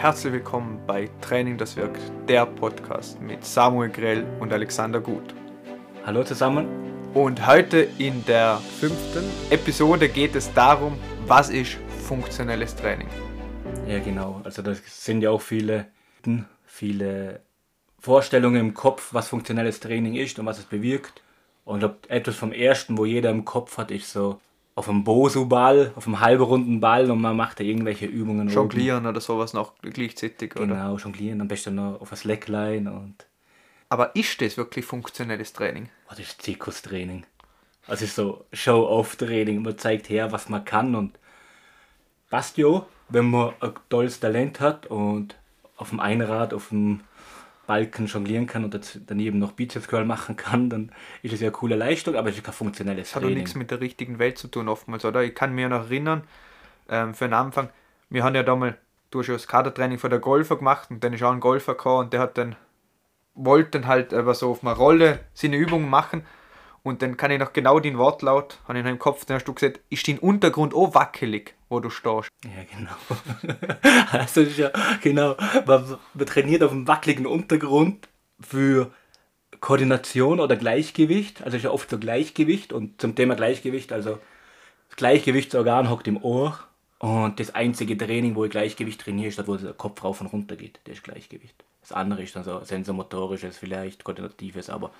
Herzlich willkommen bei Training das wirkt, der Podcast mit Samuel Grell und Alexander Gut. Hallo zusammen. Und heute in der fünften Episode geht es darum, was ist funktionelles Training. Ja, genau. Also da sind ja auch viele, viele Vorstellungen im Kopf, was funktionelles Training ist und was es bewirkt. Und ich glaube, etwas vom Ersten, wo jeder im Kopf hat, ist so auf einem Bosu-Ball, auf einem halbrunden Ball und man macht da irgendwelche Übungen. Jonglieren oder sowas noch gleichzeitig, genau, oder? Genau, jonglieren, am besten noch auf ein Slackline und... Aber ist das wirklich funktionelles Training? Oh, das ist Zirkustraining. Also ist so Show-off-Training. Man zeigt her, was man kann und passt ja, wenn man ein tolles Talent hat und auf dem Einrad, auf dem Balken jonglieren kann und daneben noch Bizeps Curl machen kann, dann ist es ja eine coole Leistung, aber es ist kein funktionelles das Training. Hat doch nichts mit der richtigen Welt zu tun oftmals, oder? Ich kann mir noch erinnern, ähm, für den Anfang, wir haben ja damals durch das Kadertraining von der Golfer gemacht und dann ist auch ein Golfer gekommen und der hat dann wollte dann halt aber so auf einer Rolle seine Übungen machen und dann kann ich noch genau den Wortlaut, habe ich noch im Kopf, dann hast du gesagt, ist dein Untergrund auch wackelig, wo du stehst. Ja, genau. also ja, genau, man, man trainiert auf einem wackeligen Untergrund für Koordination oder Gleichgewicht, also ist ja oft so Gleichgewicht und zum Thema Gleichgewicht, also das Gleichgewichtsorgan hockt im Ohr und das einzige Training, wo ich Gleichgewicht trainiere, ist das, wo der Kopf rauf und runter geht, das ist Gleichgewicht. Das andere ist dann so sensormotorisches, vielleicht koordinatives, aber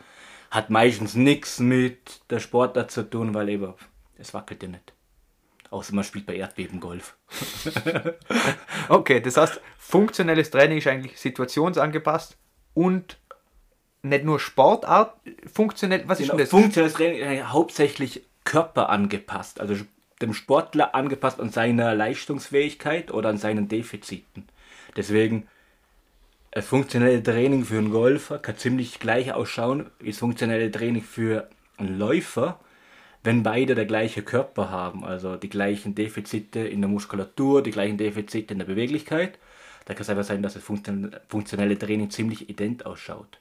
hat meistens nichts mit der Sportart zu tun, weil eben es wackelt ja nicht. Außer man spielt bei Erdbeben Golf. okay, das heißt, funktionelles Training ist eigentlich situationsangepasst und nicht nur Sportart, funktionell, was genau, ist denn das? Funktionelles Training ist hauptsächlich körperangepasst, also dem Sportler angepasst an seiner Leistungsfähigkeit oder an seinen Defiziten. Deswegen das funktionelle Training für einen Golfer kann ziemlich gleich ausschauen wie das funktionelle Training für einen Läufer, wenn beide der gleiche Körper haben, also die gleichen Defizite in der Muskulatur, die gleichen Defizite in der Beweglichkeit. Da kann es einfach sein, dass das funktionelle Training ziemlich ident ausschaut.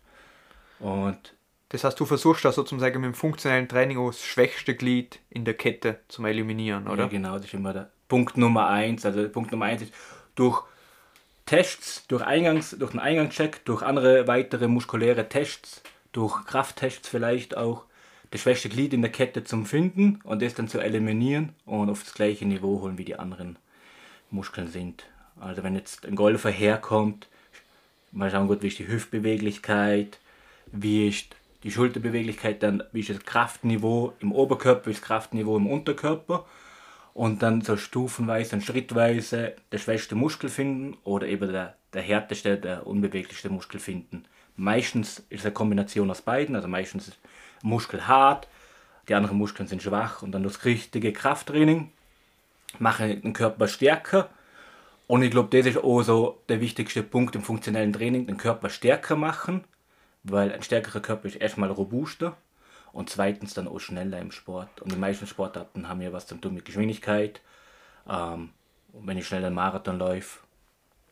Und das heißt, du versuchst da sozusagen mit dem funktionellen Training auch das schwächste Glied in der Kette zu eliminieren, oder? Ja, genau, das ist immer der Punkt Nummer eins. Also Punkt Nummer eins ist, durch Tests, durch, Eingangs, durch den Eingangscheck, durch andere weitere muskuläre Tests, durch Krafttests vielleicht auch, das schwächste Glied in der Kette zum Finden und das dann zu eliminieren und auf das gleiche Niveau holen, wie die anderen Muskeln sind. Also wenn jetzt ein Golfer herkommt, mal schauen gut, wie ist die Hüftbeweglichkeit, wie ist die Schulterbeweglichkeit, dann wie ist das Kraftniveau im Oberkörper, wie ist das Kraftniveau im Unterkörper und dann so stufenweise und schrittweise der schwächste Muskel finden oder eben der, der härteste, der unbeweglichste Muskel finden. Meistens ist es eine Kombination aus beiden, also meistens ist Muskel hart, die anderen Muskeln sind schwach und dann das richtige Krafttraining mache den Körper stärker. Und ich glaube, das ist auch so der wichtigste Punkt im funktionellen Training, den Körper stärker machen, weil ein stärkerer Körper ist erstmal robuster und zweitens dann auch schneller im Sport. Und die meisten Sportarten haben ja was zu tun mit Geschwindigkeit. Ähm, und wenn ich schnell einen Marathon läufe,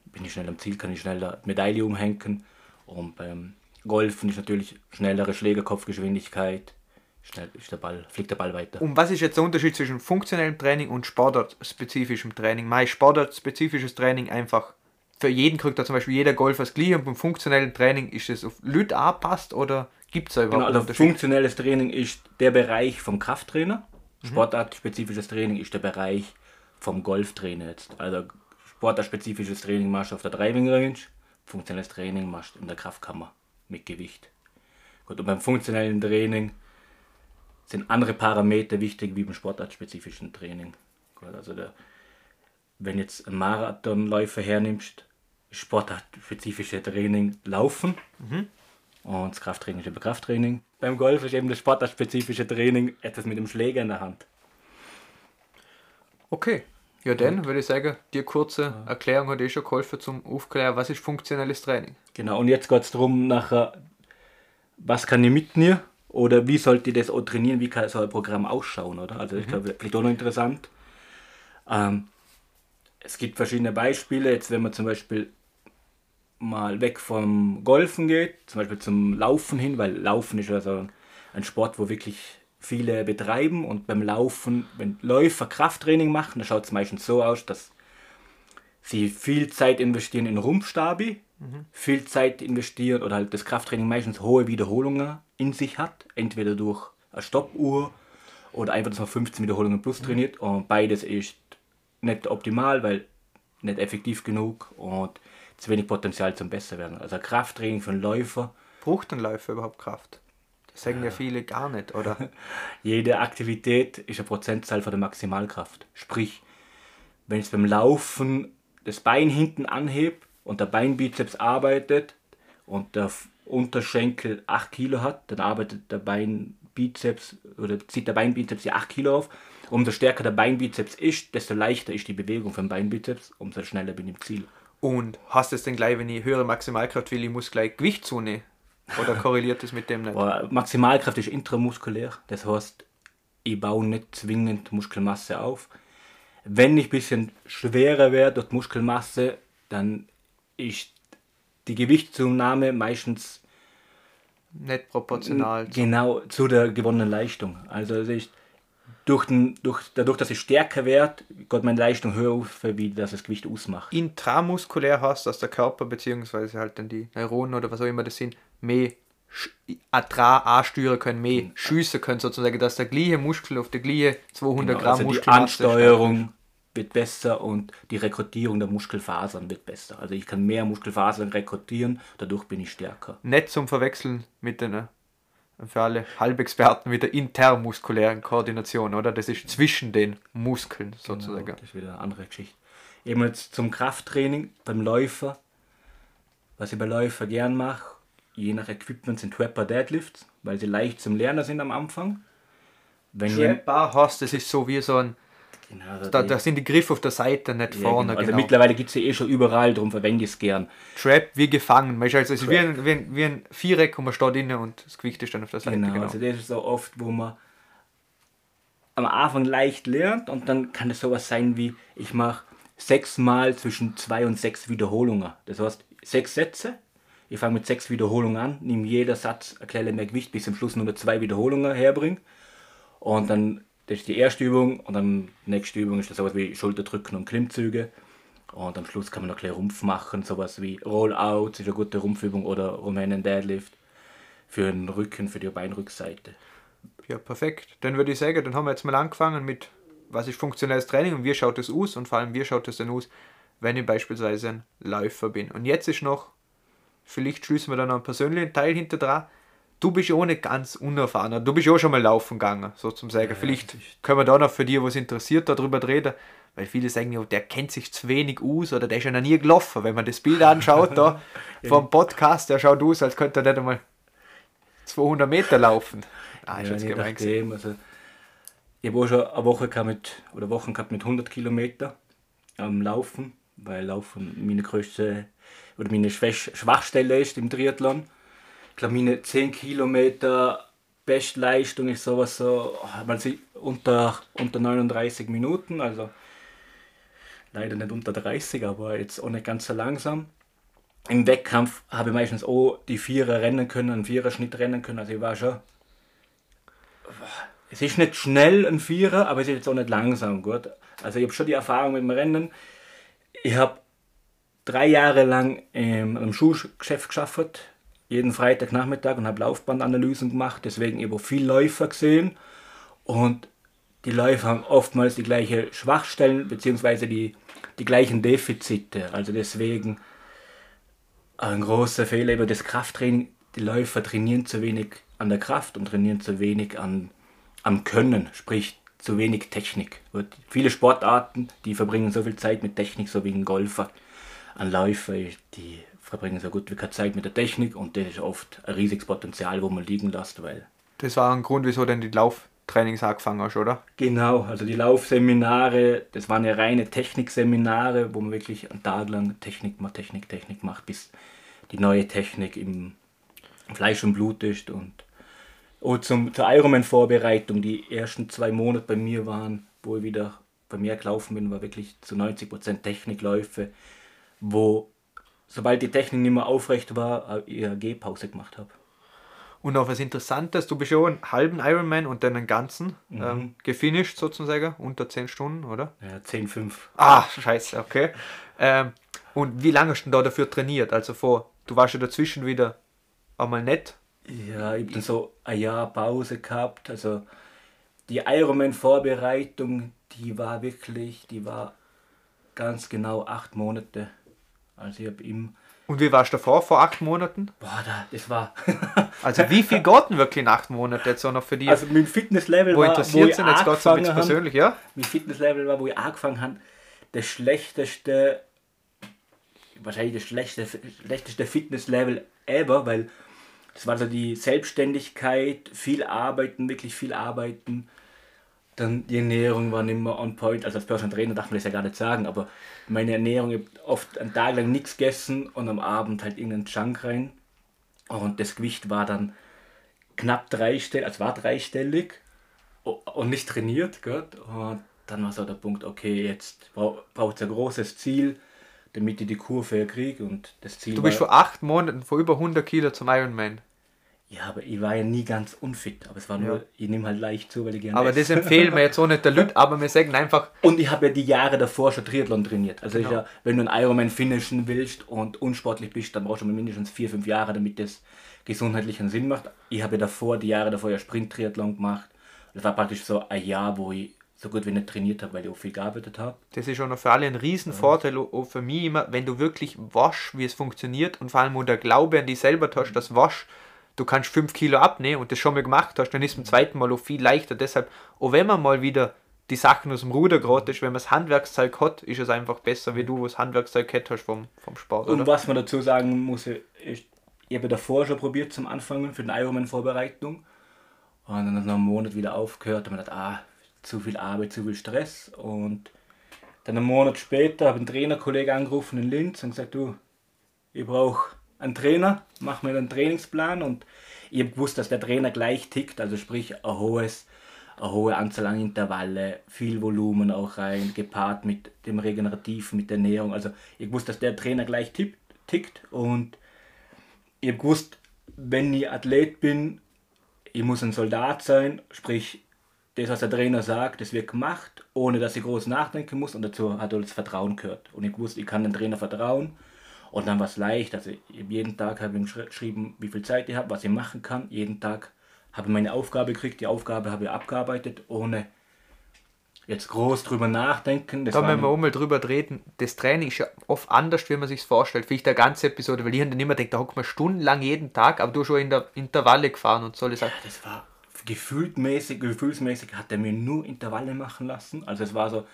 bin ich schnell am Ziel, kann ich schneller Medaille umhängen. Und beim Golfen ist natürlich schnellere Schlägerkopfgeschwindigkeit. Schnell ist der Ball, fliegt der Ball weiter. Und was ist jetzt der Unterschied zwischen funktionellem Training und sportartspezifischem Training? Mein sportartspezifisches Training einfach für jeden kriegt da zum Beispiel jeder Golfer das Gleiche und beim funktionellen Training ist es auf Leute angepasst oder Gibt es da überhaupt genau, also funktionelles Training ist der Bereich vom Krafttrainer. Mhm. Sportartspezifisches Training ist der Bereich vom Golftrainer jetzt. Also sportartspezifisches Training machst du auf der Driving Range, funktionelles Training machst du in der Kraftkammer mit Gewicht. Gut, und beim funktionellen Training sind andere Parameter wichtig wie beim sportartspezifischen Training. Gut, also der, wenn jetzt ein Marathonläufer hernimmst, sportartspezifische Training laufen. Mhm. Und das Krafttraining ist eben Krafttraining. Beim Golf ist eben das sportartspezifische Training etwas mit dem Schläger in der Hand. Okay. Ja, dann würde ich sagen, die kurze Erklärung hat eh schon geholfen zum Aufklären, was ist funktionelles Training. Genau, und jetzt geht es darum, nachher, was kann ich mitnehmen oder wie sollte ich das auch trainieren, wie kann so ein Programm ausschauen, oder? Also, ich mhm. glaube, vielleicht auch noch interessant. Ähm, es gibt verschiedene Beispiele. Jetzt, wenn man zum Beispiel mal weg vom Golfen geht, zum Beispiel zum Laufen hin, weil Laufen ist also ein Sport, wo wirklich viele betreiben. Und beim Laufen, wenn Läufer Krafttraining machen, dann schaut es meistens so aus, dass sie viel Zeit investieren in Rumpfstabi, viel Zeit investieren oder halt das Krafttraining meistens hohe Wiederholungen in sich hat, entweder durch eine Stoppuhr oder einfach, dass man 15 Wiederholungen plus trainiert. Und beides ist nicht optimal, weil nicht effektiv genug. Und zu wenig Potenzial zum besser werden. Also Krafttraining für einen Läufer, Braucht ein Läufer überhaupt Kraft? Das sagen ja viele gar nicht, oder? jede Aktivität ist eine Prozentzahl von der Maximalkraft. Sprich, wenn ich beim Laufen das Bein hinten anhebe und der Beinbizeps arbeitet und der Unterschenkel 8 Kilo hat, dann arbeitet der Beinbizeps oder zieht der Beinbizeps die 8 Kilo auf. Umso stärker der Beinbizeps ist, desto leichter ist die Bewegung vom Beinbizeps, umso schneller bin ich im Ziel. Und hast es denn gleich, wenn ich höhere Maximalkraft will, ich muss gleich Gewicht zunehmen? Oder korreliert das mit dem nicht? Aber Maximalkraft ist intramuskulär, das heißt, ich baue nicht zwingend Muskelmasse auf. Wenn ich ein bisschen schwerer werde durch Muskelmasse, dann ist die Gewichtszunahme meistens Nicht proportional. genau zu der gewonnenen Leistung. Also es ist durch den, durch, dadurch, dass ich stärker werde, geht meine Leistung höher auf, wie das das Gewicht ausmacht. Intramuskulär hast, dass der Körper beziehungsweise halt dann die Neuronen oder was auch immer das sind, mehr Atra ansteuern können, mehr schiessen können sozusagen, dass der gleiche Muskel auf der gleiche 200 Genau, Gramm also die Muskelmasse Ansteuerung wird besser und die Rekrutierung der Muskelfasern wird besser. Also ich kann mehr Muskelfasern rekrutieren, dadurch bin ich stärker. Nicht zum Verwechseln mit den, für alle Halbexperten, mit der intermuskulären Koordination, oder? Das ist zwischen den Muskeln sozusagen. Genau, das ist wieder eine andere Geschichte. Eben jetzt zum Krafttraining beim Läufer. Was ich bei Läufer gern mache, je nach Equipment sind Trapper Deadlifts, weil sie leicht zum Lernen sind am Anfang. Wenn Trapper hast, das ist so wie so ein, genau, da, da sind die Griffe auf der Seite, nicht ja, vorne. genau. Also genau. mittlerweile gibt es sie eh schon überall, darum verwende ich es gern. Trap wie gefangen. Du, also ist wie ein, wie, ein, wie ein Viereck und man steht innen und das Gewicht ist dann auf der Seite. Genau, Genau. also das ist so oft, wo man am Anfang leicht lernt und dann kann es sowas sein wie, ich mache sechsmal zwischen zwei und sechs Wiederholungen. Das heißt, sechs Sätze, ich fange mit sechs Wiederholungen an, nehme jeder Satz ein kleines mehr Gewicht, bis am Schluss nur noch zwei Wiederholungen herbringe. Und dann, das ist die erste Übung und dann die nächste Übung ist das sowas wie Schulterdrücken und Klimmzüge. Und am Schluss kann man noch ein bisschen Rumpf machen, sowas wie Rollout, ist eine gute Rumpfübung oder Romanian Deadlift für den Rücken, für die Beinrückseite. Ja, perfekt. Dann würde ich sagen, dann haben wir jetzt mal angefangen mit, was ist funktionelles Training und wie schaut es aus und vor allem, wie schaut es denn aus, wenn ich beispielsweise ein Läufer bin. Und jetzt ist noch, vielleicht schließen wir dann noch einen persönlichen Teil hinter dran. Du bist ja auch nicht ganz unerfahren. Du bist ja auch schon mal laufen gegangen, so zum sagen. vielleicht das ist- können wir da noch für die, was interessiert, darüber reden. Weil viele sagen ja, der kennt sich zu wenig aus oder der ist ja noch nie gelaufen. Wenn man das Bild anschaut, da vom Podcast, der schaut aus, als könnte er nicht einmal 200 Meter laufen. Ah, ist Ja, jetzt je gemein nachdem, also ich habe auch schon eine Woche gehabt mit, oder Wochen gehabt mit 100 Kilometer am Laufen, weil Laufen meine größte oder meine Schwachstelle ist im Triathlon. Glaube, meine 10 Kilometer Bestleistung ist sowas so, unter, unter 39 Minuten, also leider nicht unter 30, aber jetzt auch nicht ganz so langsam. Im Wettkampf habe ich meistens auch die Vierer rennen können, einen Viererschnitt rennen können, also ich war schon es ist nicht schnell ein Vierer, aber es ist jetzt auch nicht langsam, gut. Also ich habe schon die Erfahrung mit dem Rennen. Ich habe drei Jahre lang im Schuhgeschäft geschafft, jeden Freitagnachmittag und habe Laufbandanalysen gemacht, deswegen ich viel Läufer gesehen und die Läufer haben oftmals die gleichen Schwachstellen bzw. Die, die gleichen Defizite. Also deswegen ein großer Fehler über das Krafttraining. Die Läufer trainieren zu wenig an der Kraft und trainieren zu wenig an, am Können, sprich zu wenig Technik. Und viele Sportarten, die verbringen so viel Zeit mit Technik, so wie ein Golfer. Ein Läufer, die verbringen so gut wie keine Zeit mit der Technik und das ist oft ein riesiges Potenzial, wo man liegen lässt, weil Das war ein Grund, wieso denn die Lauftrainings angefangen hast, oder? Genau, also die Laufseminare, das waren ja reine Technikseminare, wo man wirklich einen Tag lang Technik macht, Technik, Technik macht, bis die neue Technik im Fleisch und Blut ist. Und auch zum, zur Ironman-Vorbereitung, die ersten zwei Monate bei mir waren, wo ich wieder bei mir gelaufen bin, war wirklich zu 90% Technikläufe, wo sobald die Technik nicht mehr aufrecht war, ich eine Gehpause gemacht habe. Und noch was Interessantes, du bist ja auch einen halben Ironman und dann einen ganzen Mhm. ähm, gefinisht sozusagen, unter 10 Stunden, oder? Ja, 10,5. Ah, scheiße, okay. Ähm, und wie lange hast du denn da dafür trainiert? Also vor, du warst ja dazwischen wieder einmal nett. Ja, ich habe dann so ein Jahr Pause gehabt. Also die Ironman-Vorbereitung, die war wirklich, die war ganz genau acht Monate. Also ich habe im, Und wie warst du davor, vor acht Monaten? boah, da, das war, Also wie viel denn wirklich in acht Monaten jetzt auch noch für die, also mein Fitnesslevel wo war, wo interessiert ich sind? Jetzt geht es ein bisschen persönlich, ja? mein Fitnesslevel war, wo ich angefangen habe, das schlechteste, wahrscheinlich das schlechteste, schlechteste Fitnesslevel ever, weil das war so die Selbstständigkeit, viel arbeiten, wirklich viel arbeiten. Dann die Ernährung war nicht mehr on point. Also als Personal Trainer darf man das ja gar nicht sagen, aber meine Ernährung, ich oft einen Tag lang nichts gegessen und am Abend halt irgendeinen Junk rein. Und das Gewicht war dann knapp dreistellig, also war dreistellig und nicht trainiert. Gott. Und dann war so der Punkt, okay, jetzt braucht es ein großes Ziel, damit ich die Kurve kriege. Und das Ziel Du bist vor acht Monaten vor über 100 Kilo zum Ironman. Ja, aber ich war ja nie ganz unfit. Aber es war nur, Ja. ich nehme halt leicht zu, weil ich gerne Aber esse. das empfehlen wir jetzt auch nicht der Lüt, aber wir sagen einfach, Und ich habe ja die Jahre davor schon Triathlon trainiert. Also Genau. ja, wenn du einen Ironman finishen willst und unsportlich bist, dann brauchst du mindestens vier, fünf Jahre, damit das gesundheitlich einen Sinn macht. Ich habe ja davor, die Jahre davor ja Sprint-Triathlon gemacht. Das war praktisch so ein Jahr, wo ich so gut wie nicht trainiert habe, weil ich auch viel gearbeitet habe. das ist schon noch für alle ein riesen Vorteil, auch für mich immer, wenn du wirklich wasch, wie es funktioniert und vor allem, wo der Glaube an dich selber hast, dass wasch, du kannst 5 Kilo abnehmen und das schon mal gemacht hast, dann ist es beim zweiten Mal auch viel leichter. Deshalb, auch wenn man mal wieder die Sachen aus dem Ruder gerät ist, wenn man das Handwerkszeug hat, ist es einfach besser, wie du das Handwerkszeug gehabt hast vom, vom Sport, Und oder? was man dazu sagen muss, ist, ich habe davor schon probiert zum Anfangen für den Ironman-Vorbereitung. Und dann nach einem Monat wieder aufgehört und man gedacht, ah, zu viel Arbeit, zu viel Stress. Und dann einen Monat später habe ich einen Trainerkollegen angerufen in Linz und gesagt, du, ich brauche einen Trainer, mach mir einen Trainingsplan. Und ich habe gewusst, dass der Trainer gleich tickt, also sprich ein hohes, eine hohe Anzahl an Intervalle, viel Volumen auch rein, gepaart mit dem Regenerativen, mit der Ernährung. Also ich wusste, dass der Trainer gleich tickt und ich habe gewusst, wenn ich Athlet bin, ich muss ein Soldat sein, sprich, das, was der Trainer sagt, das wird gemacht, ohne dass ich groß nachdenken muss und dazu hat auch das Vertrauen gehört. Und ich wusste, ich kann dem Trainer vertrauen und dann war es leicht. Also jeden Tag habe ich geschrieben, wie viel Zeit ich habe, was ich machen kann. Jeden Tag habe ich meine Aufgabe gekriegt, die Aufgabe habe ich abgearbeitet, ohne jetzt groß drüber nachdenken. Das Da müssen wir mal drüber reden. Das Training ist ja oft anders, wie man sich vorstellt. Vielleicht eine ganze Episode, weil ich dann immer denke, da hockt man stundenlang jeden Tag, aber du schon in der Intervalle gefahren und so. Das heißt, das war gefühltmäßig, gefühlsmäßig hat er mir nur Intervalle machen lassen. Also es war so,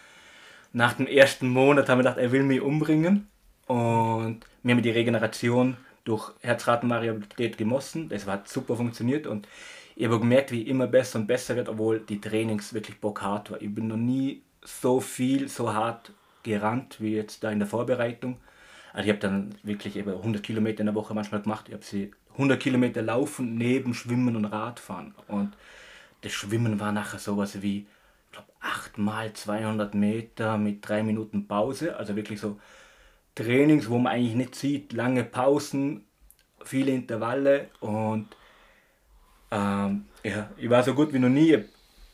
nach dem ersten Monat haben wir gedacht, er will mich umbringen. Und wir haben die Regeneration durch Herzratenvariabilität gemossen. Das hat super funktioniert und ich habe gemerkt, wie immer besser und besser wird, obwohl die Trainings wirklich bockhart war. Ich bin noch nie so viel, so hart gerannt wie jetzt da in der Vorbereitung. Also ich habe dann wirklich über 100 Kilometer in der Woche manchmal gemacht. Ich habe sie 100 Kilometer laufen, neben Schwimmen und Radfahren. Und das Schwimmen war nachher sowas wie, ich glaube, 8 mal 200 Meter mit 3 Minuten Pause. Also wirklich so Trainings, wo man eigentlich nicht sieht, lange Pausen, viele Intervalle und ähm, ja, ich war so gut wie noch nie.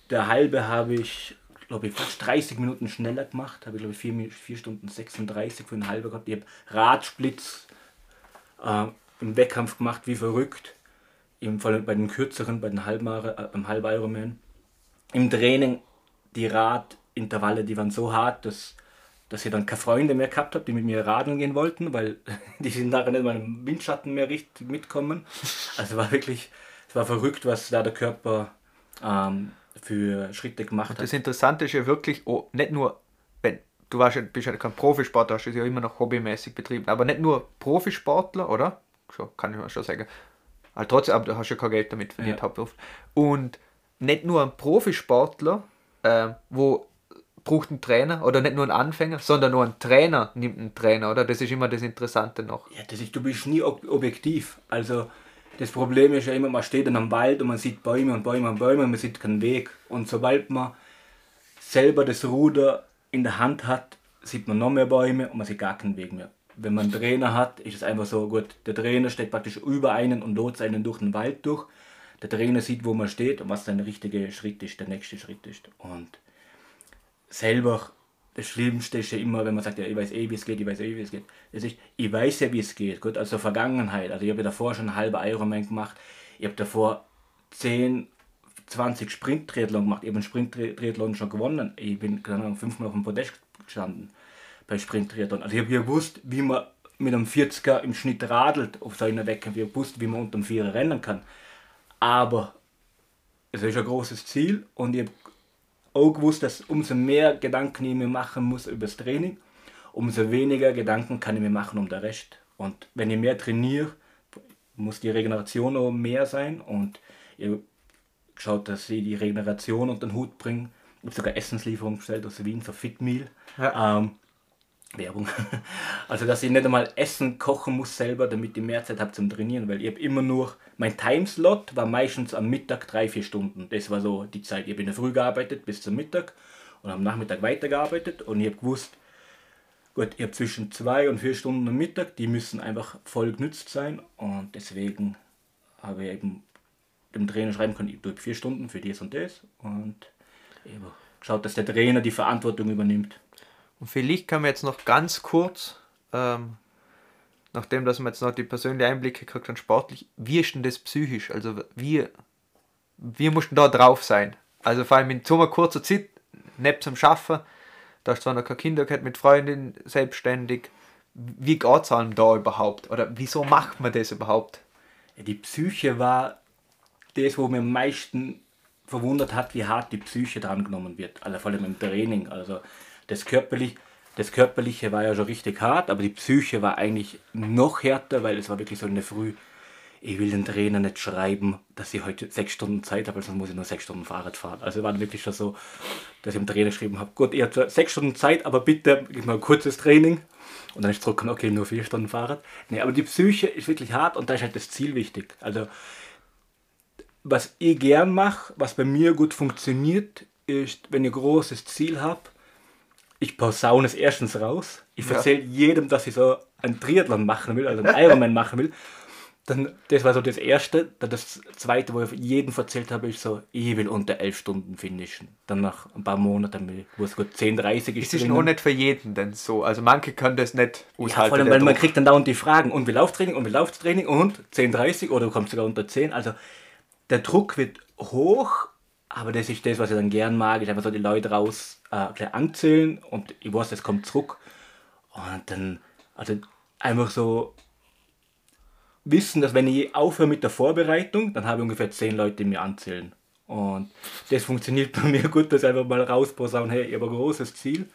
Der halbe habe ich, glaube ich, fast 30 Minuten schneller gemacht. Habe ich, glaube ich, 4, 4 Stunden 36 für einen halben gehabt. Ich habe Radsplits äh, im Wettkampf gemacht, wie verrückt. Im Fall bei den kürzeren, bei den Halbmare, äh, beim Halb Ironman. Im Training, die Radintervalle, die waren so hart, dass, dass ich dann keine Freunde mehr gehabt habe, die mit mir radeln gehen wollten, weil die sind nachher nicht mal im Windschatten mehr richtig mitkommen. Also war wirklich, es war verrückt, was da der Körper ähm, für Schritte gemacht hat. das Interessante ist ja wirklich, oh, nicht nur, wenn du warst ja, bist ja kein Profisportler, hast es ja immer noch hobbymäßig betrieben, aber nicht nur Profisportler, oder? Schon, kann ich mal schon sagen. Also trotzdem, aber du hast ja kein Geld damit verdient, Ja. Hauptberuf. Und nicht nur ein Profisportler, ähm, wo braucht einen Trainer oder nicht nur ein Anfänger, sondern nur ein Trainer nimmt einen Trainer, oder? Das ist immer das Interessante noch. Ja, das ist, du bist nie ob objektiv. Also das Problem ist ja immer, man steht dann am Wald und man sieht Bäume und Bäume und Bäume und man sieht keinen Weg. Und sobald man selber das Ruder in der Hand hat, sieht man noch mehr Bäume und man sieht gar keinen Weg mehr. Wenn man einen Trainer hat, ist es einfach so, gut, der Trainer steht praktisch über einen und lotst einen durch den Wald durch. der Trainer sieht, wo man steht und was der richtige Schritt ist, der nächste Schritt ist. Und selber, das Schlimmste ist ja immer, wenn man sagt, ja, ich weiß eh, wie es geht, ich weiß eh, wie es geht. Das ist, ich weiß ja, wie es geht. Gut, also Vergangenheit. Also ich habe ja davor schon einen halben Ironman gemacht. Ich habe davor 10, 20 Sprint-Triathlon gemacht. Ich habe einen Sprint-Triathlon schon gewonnen. Ich bin, keine Ahnung, fünfmal auf dem Podest gestanden bei Sprint-Triathlon. Also ich habe gewusst, wie man mit einem 40er im Schnitt radelt auf so einer Wettkampf. Ich habe gewusst, wie man unter dem Vierer rennen kann. Aber es ist ein großes Ziel und ich habe auch gewusst, dass umso mehr Gedanken ich mir machen muss über das Training, umso weniger Gedanken kann ich mir machen um den Rest. Und wenn ich mehr trainiere, muss die Regeneration auch mehr sein und ich geschaut, dass ich die Regeneration unter den Hut bringe. Ich habe sogar Essenslieferung bestellt aus Wien, so Fitmeal. Ja. Ähm, Werbung. Also, dass ich nicht einmal Essen kochen muss selber, damit ich mehr Zeit habe zum Trainieren, weil ich habe immer nur, mein Timeslot war meistens am Mittag drei, vier Stunden. Das war so die Zeit. Ich habe in der Früh gearbeitet bis zum Mittag und am Nachmittag weitergearbeitet und ich habe gewusst, gut, ich habe zwischen zwei und vier Stunden am Mittag, die müssen einfach voll genützt sein und deswegen habe ich eben dem Trainer schreiben können, ich tue vier Stunden für das und das und eben geschaut, dass der Trainer die Verantwortung übernimmt. Und vielleicht kann man jetzt noch ganz kurz, ähm, nachdem dass man jetzt noch die persönlichen Einblicke gekriegt haben, sportlich, wie ist denn das psychisch? Also wie, wie mussten da drauf sein? Also vor allem in so einer kurzen Zeit, neben zum Schaffen, da hast du zwar noch keine Kinder gehabt, mit Freundin selbstständig. Wie geht es einem da überhaupt? Oder wieso macht man das überhaupt? Die Psyche war das, wo mir am meisten verwundert hat, wie hart die Psyche dran genommen wird. Also vor allem im Training. Also das, körperlich, das Körperliche war ja schon richtig hart, aber die Psyche war eigentlich noch härter, weil es war wirklich so in der Früh. Ich will den Trainer nicht schreiben, dass ich heute sechs Stunden Zeit habe, sonst muss ich nur sechs Stunden Fahrrad fahren. Also war wirklich schon so, dass ich dem Trainer geschrieben habe, gut, ihr habt sechs Stunden Zeit, aber bitte gib mal ein kurzes Training. Und dann ist zurück, okay, nur vier Stunden Fahrrad. Nee, aber die Psyche ist wirklich hart und da ist halt das Ziel wichtig. Also was ich gern mache, was bei mir gut funktioniert, ist, wenn ich ein großes Ziel habe, ich posaune es erstens raus. Ich erzähle ja. jedem, dass ich so einen Triathlon machen will, also einen Ironman machen will. Dann, das war so das Erste. Dann das Zweite, wo ich jedem erzählt habe, ist so, ich will unter elf Stunden finishen. Dann nach ein paar Monaten, wo es gut 10, 30 ist. Es ist noch nicht für jeden denn so. Also manche können das nicht aushalten. Ja, vor allem, weil man kriegt dann dauernd die Fragen, und wie Lauftraining, und wie Lauftraining, und 10, 30, oder du kommst sogar unter 10. Also der Druck wird hoch, aber das ist das, was ich dann gern mag. Ich einfach so die Leute raus äh, anzählen und ich weiß, das kommt zurück. Und dann, also einfach so wissen, dass wenn ich aufhöre mit der Vorbereitung, dann habe ich ungefähr zehn Leute, die mir anzählen. Und das funktioniert bei mir gut, dass ich einfach mal rausposaunen, hey, ich habe ein großes Ziel.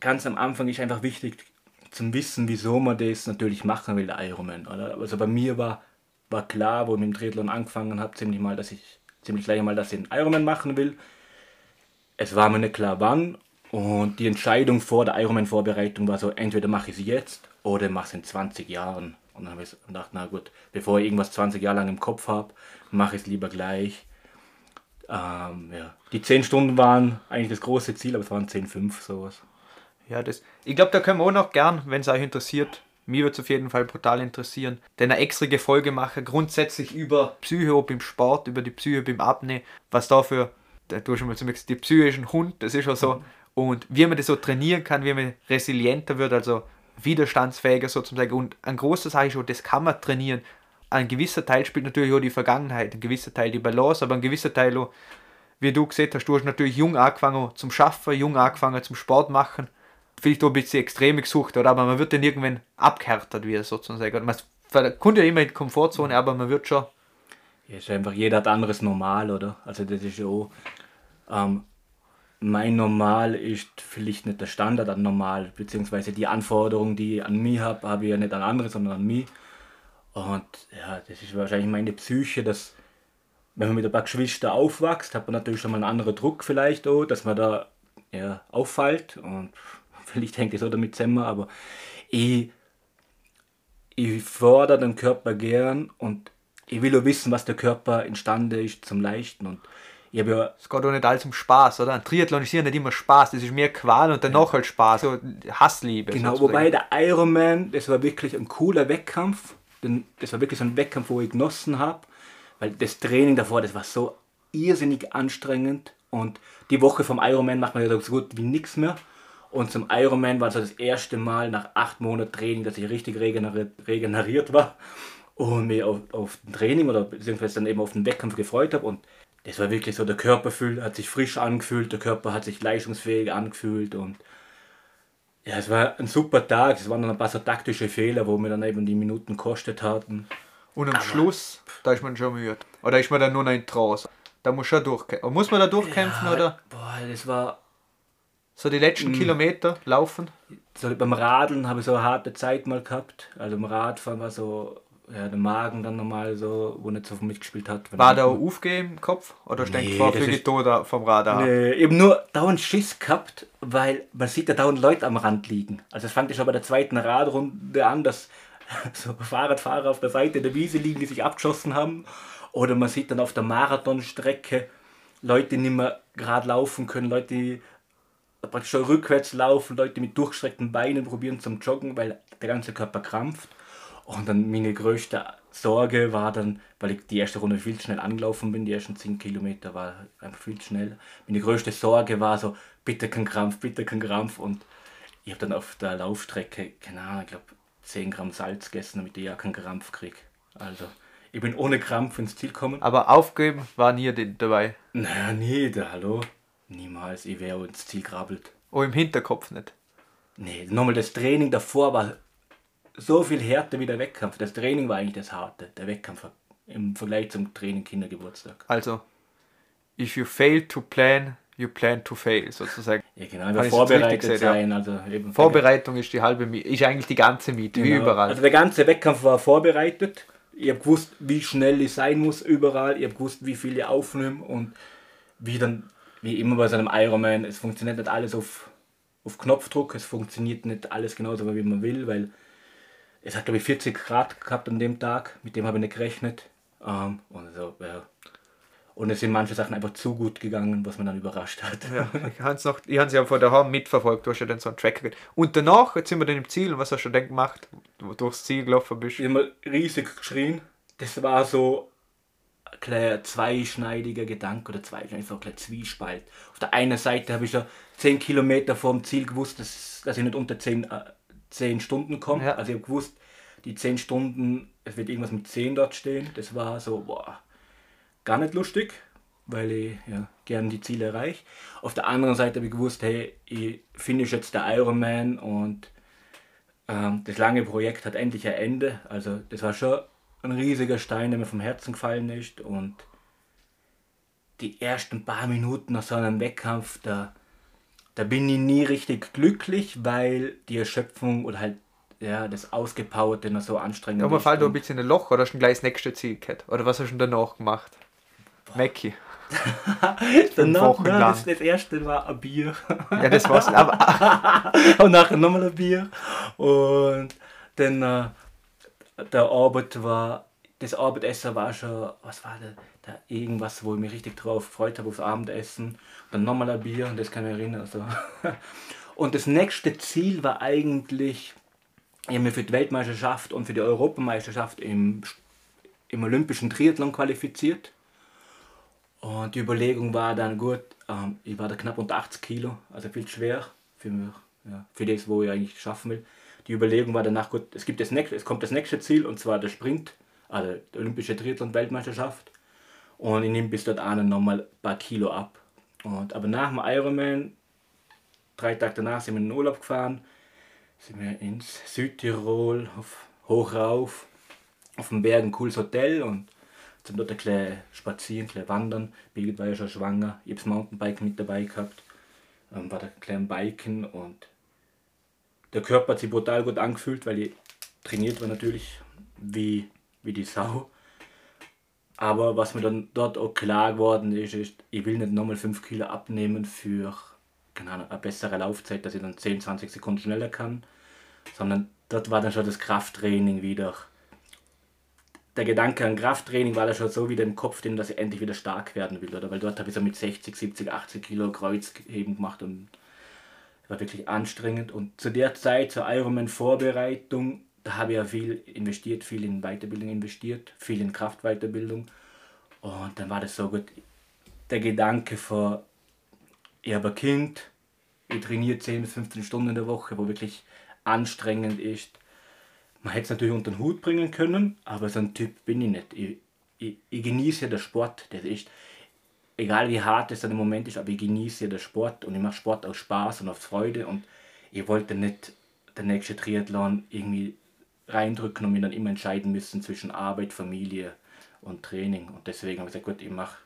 Ganz am Anfang ist einfach wichtig zum Wissen, wieso man das natürlich machen will, der Ironman. Also bei mir war war klar, wo ich mit dem Triathlon angefangen habe, ziemlich mal, dass ich ziemlich gleich mal, dass ich einen Ironman machen will. Es war mir nicht klar wann und die Entscheidung vor der Ironman-Vorbereitung war so, entweder mache ich sie jetzt oder mache es in 20 Jahren. Und dann habe ich gedacht, na gut, bevor ich irgendwas 20 Jahre lang im Kopf habe, mache ich es lieber gleich. Ähm, ja. Die 10 Stunden waren eigentlich das große Ziel, aber es waren 10,5 sowas. Ja, das, ich glaube, da können wir auch noch gern, wenn es euch interessiert, mir würde es auf jeden Fall brutal interessieren, denn eine extra Folge mache grundsätzlich über Psycho beim Sport, über die Psyche beim Abnehmen, was dafür, du hast schon mal zu mir gesagt, die Psyche ist ein Hund, das ist schon so. Und wie man das so trainieren kann, wie man resilienter wird, also widerstandsfähiger sozusagen. Und ein großer Sache ist schon, das kann man trainieren. Ein gewisser Teil spielt natürlich auch die Vergangenheit, ein gewisser Teil die Balance, aber ein gewisser Teil auch, wie du gesehen hast, du hast natürlich jung angefangen zum Schaffen, jung angefangen zum Sport machen vielleicht auch ein bisschen extreme gesucht, oder? aber man wird dann irgendwann abgehärtet, wie sozusagen. Man kommt ja immer in die Komfortzone, aber man wird schon. Ja, ist einfach, jeder hat anderes Normal, oder? Also das ist ja auch, ähm, mein Normal ist vielleicht nicht der Standard an Normal, beziehungsweise die Anforderungen, die ich an mich habe, habe ich ja nicht an andere, sondern an mich. Und ja, das ist wahrscheinlich meine Psyche, dass wenn man mit ein paar Geschwistern aufwächst, hat man natürlich schon mal einen anderen Druck vielleicht auch, dass man da ja, auffällt und vielleicht hängt es auch damit zusammen, aber ich, ich fordere den Körper gern und ich will auch wissen, was der Körper imstande ist zum Leisten. Und ich ja es geht auch nicht alles um Spaß, oder? Ein Triathlon ist ja nicht immer Spaß, das ist mehr Qual und danach halt Spaß, so Hassliebe. Genau, sozusagen. wobei der Ironman, das war wirklich ein cooler Wettkampf. Das war wirklich so ein Wettkampf, wo ich genossen habe, weil das Training davor, das war so irrsinnig anstrengend und die Woche vom Ironman macht man ja so gut wie nichts mehr. Und zum Ironman war es das erste Mal nach acht Monaten Training, dass ich richtig regeneriert, regeneriert war und mich auf, auf den Training oder beziehungsweise dann eben auf den Wettkampf gefreut habe. Und das war wirklich so, der Körper fühl, hat sich frisch angefühlt, der Körper hat sich leistungsfähig angefühlt und ja, es war ein super Tag. Es waren dann ein paar so taktische Fehler, wo mir dann eben die Minuten kostet hatten. Und am Aber Schluss, da ist man schon müde. Oder ist man dann nur noch in Trance? Da muss schon durchkämpfen. Muss man da durchkämpfen, ja, oder? Boah, das war. So die letzten mm. Kilometer laufen? So beim Radeln habe ich so eine harte Zeit mal gehabt. Also im Radfahren war so ja, der Magen dann normal so, wo nicht so mitgespielt hat. War da auch aufgeben im Kopf? Oder nee, steckt vor für die Tode vom Radar? Nee, eben nur dauernd Schiss gehabt, weil man sieht ja dauernd Leute am Rand liegen. Also es fand ich schon bei der zweiten Radrunde an, dass so Fahrradfahrer auf der Seite der Wiese liegen, die sich abgeschossen haben. Oder man sieht dann auf der Marathonstrecke Leute, die nicht mehr gerade laufen können, Leute, die praktisch schon rückwärts laufen, Leute mit durchgestreckten Beinen probieren zum Joggen, weil der ganze Körper krampft. Und dann meine größte Sorge war dann, weil ich die erste Runde viel zu schnell angelaufen bin, die ersten 10 Kilometer war einfach viel zu schnell. Meine größte Sorge war so, bitte kein Krampf, bitte kein Krampf. Und ich habe dann auf der Laufstrecke, keine Ahnung, ich glaube 10 Gramm Salz gegessen, damit ich ja keinen Krampf kriege. Also ich bin ohne Krampf ins Ziel gekommen. Aber aufgeben war nie dabei? Naja, nie, da, hallo. Niemals, ich wäre ins Ziel krabbelt. Oh, im Hinterkopf nicht? Nee, nochmal das Training davor war so viel härter wie der Wettkampf. Das Training war eigentlich das Harte, der Wettkampf im Vergleich zum Training Kindergeburtstag. Also, if you fail to plan, you plan to fail, sozusagen. Ja, genau, einfach vorbereitet sein. Ja. Also eben Vorbereitung ist die halbe Miete, ist eigentlich die ganze Miete, genau. wie überall. Also der ganze Wettkampf war vorbereitet. Ich habe gewusst, wie schnell ich sein muss überall. Ich habe gewusst, wie viel ich aufnehme und wie dann, wie immer bei so einem Ironman, es funktioniert nicht alles auf, auf Knopfdruck, es funktioniert nicht alles genauso, wie man will, weil es hat glaube ich 40 Grad gehabt an dem Tag, mit dem habe ich nicht gerechnet. Ähm, und, so, ja. und es sind manche Sachen einfach zu gut gegangen, was man dann überrascht hat. Ja, ich habe es ja vor der Hand mitverfolgt, du hast ja dann so einen Tracker gehabt. Und danach, jetzt sind wir dann im Ziel, und was hast du denn gemacht, wo du durchs Ziel gelaufen bist? Ich habe riesig geschrien. Das war so ein zweischneidiger Gedanke oder zwei, so ein Zwiespalt. Auf der einen Seite habe ich ja 10 Kilometer vom Ziel gewusst, dass, dass ich nicht unter 10 10 Stunden kommt. Ja. Also ich habe gewusst, die 10 Stunden, es wird irgendwas mit 10 dort stehen. Das war so, boah, gar nicht lustig, weil ich ja, gerne die Ziele erreiche. Auf der anderen Seite habe ich gewusst, hey, ich finish jetzt der Ironman und ähm, das lange Projekt hat endlich ein Ende. Also das war schon ein riesiger Stein, der mir vom Herzen gefallen ist und die ersten paar Minuten nach so einem Wettkampf, da da bin ich nie richtig glücklich, weil die Erschöpfung oder halt ja, das Ausgepowerte noch so anstrengend ist. Aber fällt du ein bisschen in ein Loch oder hast du gleich das nächste Ziel gehabt? Oder was hast du danach gemacht? Mackie. danach, nein, das, das, erste war ein Bier. ja, das war's. Aber und nachher nochmal ein Bier. Und dann äh, der Arbeit war, das Abendessen war schon, was war das? Da irgendwas, wo ich mich richtig drauf gefreut habe aufs Abendessen. Dann nochmal ein Bier, das kann ich mich erinnern. Also. Und das nächste Ziel war eigentlich, ich habe mich für die Weltmeisterschaft und für die Europameisterschaft im, im olympischen Triathlon qualifiziert. Und die Überlegung war dann gut, ähm, ich war da knapp unter 80 Kilo, also viel schwer für mich, ja, für das, wo ich eigentlich schaffen will. Die Überlegung war danach gut, es, gibt das nächste, es kommt das nächste Ziel und zwar der Sprint, also die olympische Triathlon-Weltmeisterschaft. Und ich nehme bis dort an nochmal ein paar Kilo ab. Und, aber nach dem Ironman, drei Tage danach, sind wir in den Urlaub gefahren, sind wir ins Südtirol, auf, hoch rauf, auf dem Berg ein cooles Hotel und sind dort ein bisschen spazieren, ein bisschen wandern. Birgit war ja schon schwanger, ich habe das Mountainbike mit dabei gehabt, ähm, war da ein bisschen Biken und der Körper hat sich brutal gut angefühlt, weil ich trainiert war natürlich wie, wie die Sau. Aber was mir dann dort auch klar geworden ist, ist, ich will nicht nochmal 5 Kilo abnehmen für keine Ahnung, eine bessere Laufzeit, dass ich dann 10, 20 Sekunden schneller kann, sondern dort war dann schon das Krafttraining wieder. Der Gedanke an Krafttraining war da schon so wieder im Kopf drin, dass ich endlich wieder stark werden will. Oder? Weil dort habe ich so mit 60, 70, 80 Kilo Kreuzheben gemacht und war wirklich anstrengend. Und zu der Zeit, zur Ironman-Vorbereitung, da habe ich ja viel investiert, viel in Weiterbildung investiert, viel in Kraftweiterbildung. Und dann war das so gut. Der Gedanke vor, ich habe ein Kind, ich trainiere 10 bis 15 Stunden in der Woche, wo wirklich anstrengend ist. Man hätte es natürlich unter den Hut bringen können, aber so ein Typ bin ich nicht. Ich, ich, ich genieße den Sport. Das ist, egal wie hart es dann im Moment ist, aber ich genieße den Sport und ich mache Sport aus Spaß und aus Freude und ich wollte nicht den nächsten Triathlon irgendwie reindrücken und mir dann immer entscheiden müssen zwischen Arbeit, Familie und Training. Und deswegen habe ich gesagt, gut, ich mache,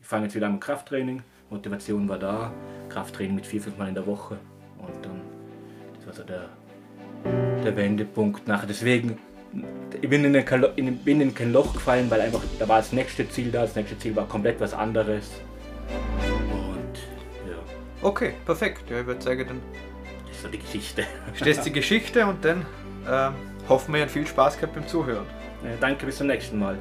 ich fange jetzt wieder an mit Krafttraining. Motivation war da, Krafttraining mit vier, fünf Mal in der Woche. Und dann, das war so der, der Wendepunkt nachher. Deswegen, ich bin in, ein, in, bin in kein Loch gefallen, weil einfach, da war das nächste Ziel da, das nächste Ziel war komplett was anderes. Und ja. Okay, perfekt. Ja, ich würde sagen, dann Das ist so die Geschichte. steht die Geschichte und dann ähm, hoffen wir, ihr habt viel Spaß gehabt beim Zuhören. Ja, danke, bis zum nächsten Mal.